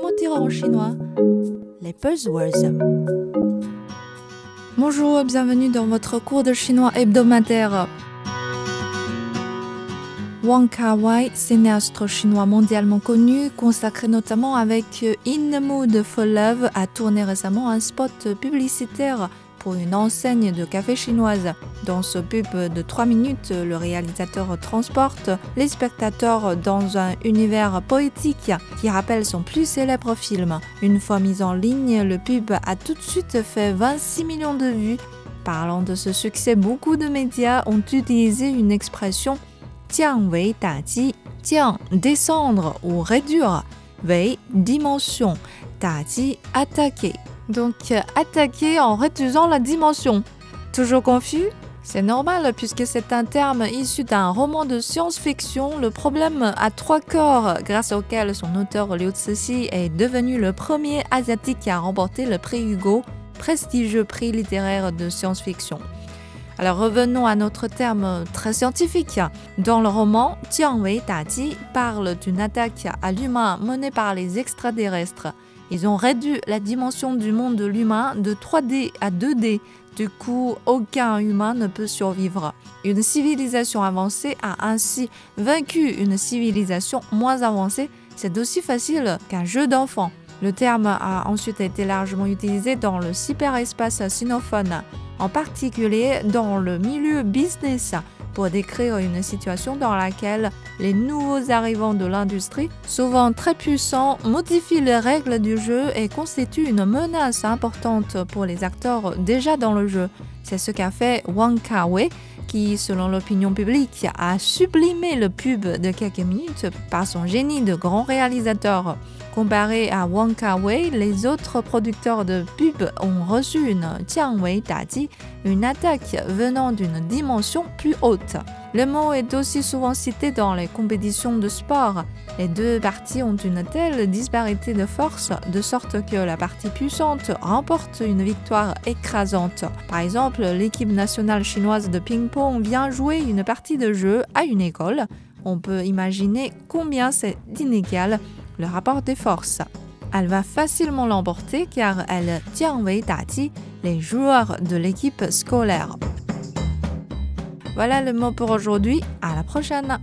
Comment dire en chinois? Les buzzwords. Bonjour, bienvenue dans votre cours de chinois hebdomadaire. Wang Kar-wai, cinéaste chinois mondialement connu, consacré notamment avec In the Mood for Love, a tourné récemment un spot publicitaire pour une enseigne de café chinoise. Dans ce pub de 3 minutes, le réalisateur transporte les spectateurs dans un univers poétique qui rappelle son plus célèbre film. Une fois mis en ligne, le pub a tout de suite fait 26 millions de vues. Parlant de ce succès, beaucoup de médias ont utilisé une expression Jiang Wei Ji. Jiang, descendre ou réduire. Wei, dimension. Ji, attaquer. Donc, attaquer en réduisant la dimension. Toujours confus c'est normal puisque c'est un terme issu d'un roman de science-fiction. Le problème a trois corps grâce auquel son auteur Liu Cixi est devenu le premier asiatique à remporter le prix Hugo, prestigieux prix littéraire de science-fiction. Alors revenons à notre terme très scientifique. Dans le roman, Jiang Wei Ji parle d'une attaque à l'humain menée par les extraterrestres. Ils ont réduit la dimension du monde de l'humain de 3D à 2D. Du coup, aucun humain ne peut survivre. Une civilisation avancée a ainsi vaincu une civilisation moins avancée. C'est aussi facile qu'un jeu d'enfant. Le terme a ensuite été largement utilisé dans le cyberespace sinophone en particulier dans le milieu business, pour décrire une situation dans laquelle les nouveaux arrivants de l'industrie, souvent très puissants, modifient les règles du jeu et constituent une menace importante pour les acteurs déjà dans le jeu. C'est ce qu'a fait Wang Kar-wai, qui, selon l'opinion publique, a sublimé le pub de quelques minutes par son génie de grand réalisateur. Comparé à Wang Kar-wai, les autres producteurs de pub ont reçu une Jiang Wei Daji, une attaque venant d'une dimension plus haute. Le mot est aussi souvent cité dans les compétitions de sport. Les deux parties ont une telle disparité de force, de sorte que la partie puissante remporte une victoire écrasante. Par exemple, l'équipe nationale chinoise de ping-pong vient jouer une partie de jeu à une école. On peut imaginer combien c'est inégal le rapport des forces. Elle va facilement l'emporter car elle tient Dati les joueurs de l'équipe scolaire. Voilà le mot pour aujourd'hui. À la prochaine!